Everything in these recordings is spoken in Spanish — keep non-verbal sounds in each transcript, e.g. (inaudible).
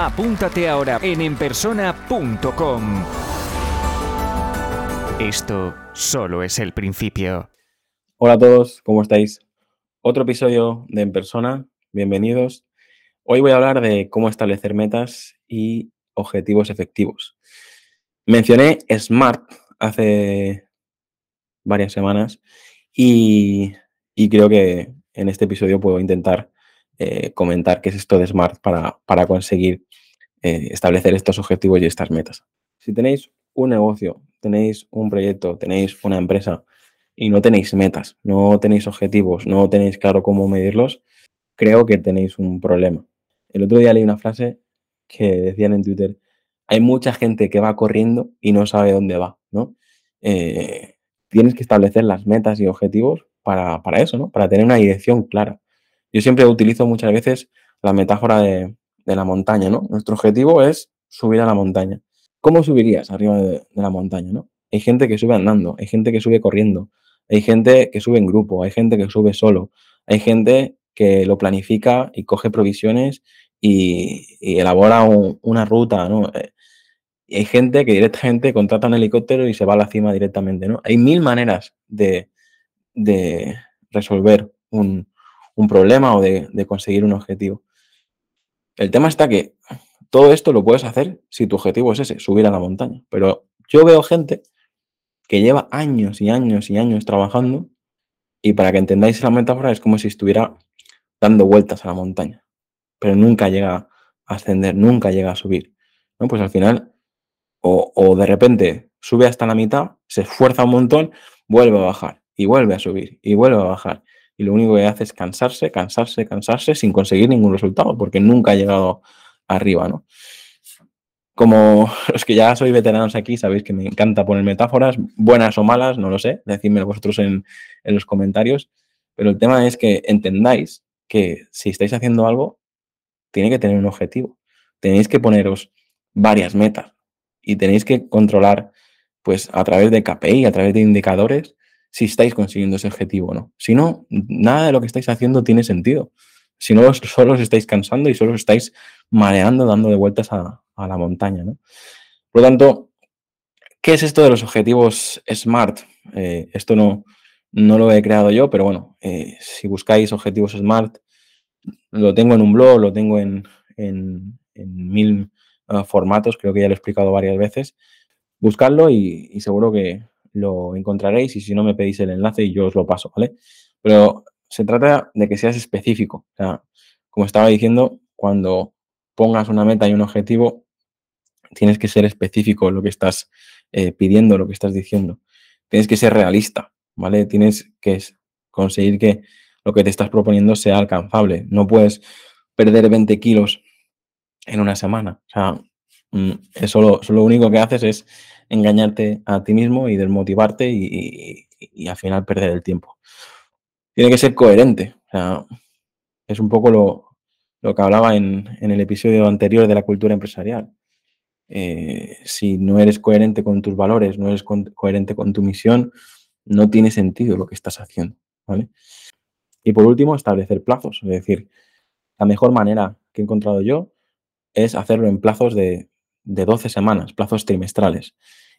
Apúntate ahora en enpersona.com. Esto solo es el principio. Hola a todos, ¿cómo estáis? Otro episodio de En Persona, bienvenidos. Hoy voy a hablar de cómo establecer metas y objetivos efectivos. Mencioné SMART hace varias semanas y, creo que en este episodio puedo intentar eh, comentar qué es esto de SMART para, para conseguir eh, establecer estos objetivos y estas metas. Si tenéis un negocio, tenéis un proyecto, tenéis una empresa y no tenéis metas, no tenéis objetivos, no tenéis claro cómo medirlos, creo que tenéis un problema. El otro día leí una frase que decían en Twitter, hay mucha gente que va corriendo y no sabe dónde va, ¿no? Eh, tienes que establecer las metas y objetivos para, para, eso, ¿no? Para tener una dirección clara. Yo siempre utilizo muchas veces la metáfora de, de la montaña, ¿no? Nuestro objetivo es subir a la montaña. ¿Cómo subirías arriba de, la montaña, ¿no? Hay gente que sube andando, hay gente que sube corriendo, hay gente que sube en grupo, hay gente que sube solo, hay gente que lo planifica y coge provisiones y, elabora una ruta, ¿no? Eh, y hay gente que directamente contrata un helicóptero y se va a la cima directamente, ¿no? Hay mil maneras de, resolver un, problema o de, conseguir un objetivo. El tema está que todo esto lo puedes hacer si tu objetivo es ese, subir a la montaña. Pero yo veo gente que lleva años y años y años trabajando y para que entendáis la metáfora es como si estuviera dando vueltas a la montaña, pero nunca llega a ascender, nunca llega a subir. ¿no? Pues al final, o de repente sube hasta la mitad, se esfuerza un montón, vuelve a bajar y vuelve a subir y vuelve a bajar y lo único que hace es cansarse, cansarse, cansarse sin conseguir ningún resultado, porque nunca ha llegado arriba, ¿no? Como (laughs) los que ya sois veteranos aquí, sabéis que me encanta poner metáforas, buenas o malas, no lo sé, decidme vosotros en, en los comentarios, pero el tema es que entendáis que si estáis haciendo algo, tiene que tener un objetivo. Tenéis que poneros varias metas y tenéis que controlar, pues a través de KPI, a través de indicadores, si estáis consiguiendo ese objetivo o no. Si no, nada de lo que estáis haciendo tiene sentido. Si no, (laughs) solo os estáis cansando y solo os estáis mareando, dando de vueltas a, la montaña. ¿no? Por lo tanto, ¿qué es esto de los objetivos SMART? Eh, esto no, no lo he creado yo, pero bueno, eh, si buscáis objetivos SMART, lo tengo en un blog, lo tengo en, mil ah, formatos, creo que ya lo he explicado varias veces. Buscadlo y seguro que, lo encontraréis y si no me pedís el enlace y yo os lo paso, ¿vale? Pero se trata de que seas específico. O sea, como estaba diciendo, cuando pongas una meta y un objetivo, tienes que ser específico lo que estás eh, pidiendo, lo que estás diciendo. Tienes que ser realista, ¿vale? Tienes que conseguir que lo que te estás proponiendo sea alcanzable. No puedes perder 20 kilos en una semana. O sea, mm, eso lo, eso lo único que haces es engañarte a ti mismo y desmotivarte y, al final perder el tiempo. Tiene que ser coherente. es un poco lo, que hablaba en, el episodio anterior de la cultura empresarial. Eh, si no eres coherente con tus valores, no eres coherente con tu misión, no tiene sentido lo que estás haciendo. Y por último, establecer plazos. Es decir, la mejor manera que he encontrado yo es hacerlo en plazos de de 12 semanas, plazos trimestrales,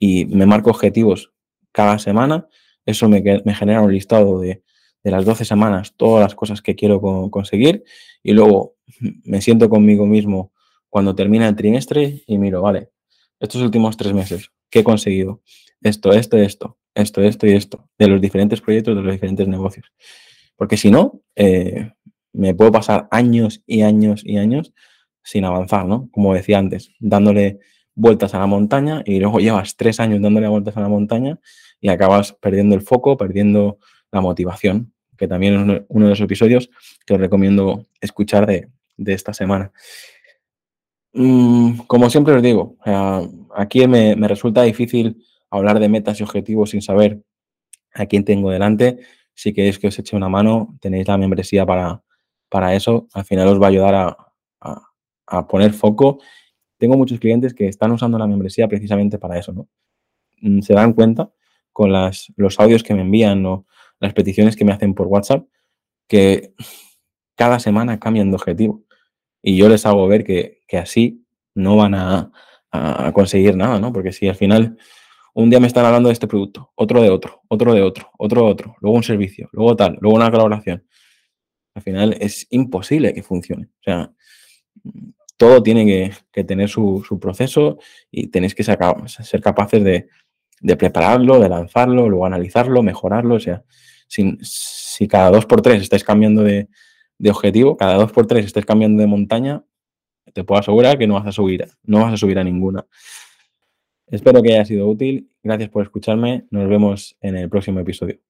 y me marco objetivos cada semana, eso me, genera un listado de, las 12 semanas, todas las cosas que quiero conseguir, y luego me siento conmigo mismo cuando termina el trimestre y miro, vale, estos últimos tres meses, ¿qué he conseguido? Esto, esto, esto, esto, esto y esto, de los diferentes proyectos, de los diferentes negocios. Porque si no, eh, me puedo pasar años y años y años sin avanzar, ¿no? Como decía antes, dándole vueltas a la montaña y luego (laughs) llevas tres años dándole vueltas a la montaña y acabas perdiendo el foco, perdiendo la motivación, que también es uno de los episodios que os recomiendo escuchar de, esta semana. Mm, como siempre os digo, aquí me, resulta difícil hablar de metas y objetivos sin saber a quién tengo delante. Si queréis que os eche una mano, tenéis la membresía para, para eso. Al final os va a ayudar a, poner foco. Tengo muchos clientes que están usando la membresía precisamente para eso, ¿no? Mm, se dan cuenta con los audios que me envían o las peticiones que me hacen por WhatsApp que cada semana cambian de objetivo. Y yo les hago ver que, así no van a, conseguir nada, ¿no? Porque si al final un día me están hablando de este producto, otro de otro, otro de otro, otro de otro, luego un servicio, luego tal, luego una colaboración, al final es imposible que funcione. O sea, todo tiene que, tener su, proceso y tenéis que ser, capaces de, prepararlo, de lanzarlo, luego analizarlo, mejorarlo. O sea, si, cada dos por tres estáis cambiando de, de objetivo, cada dos por tres estés cambiando de montaña, te puedo asegurar que no vas a subir, no vas a subir a ninguna. Espero que haya sido útil. Gracias por escucharme. Nos vemos en el próximo episodio.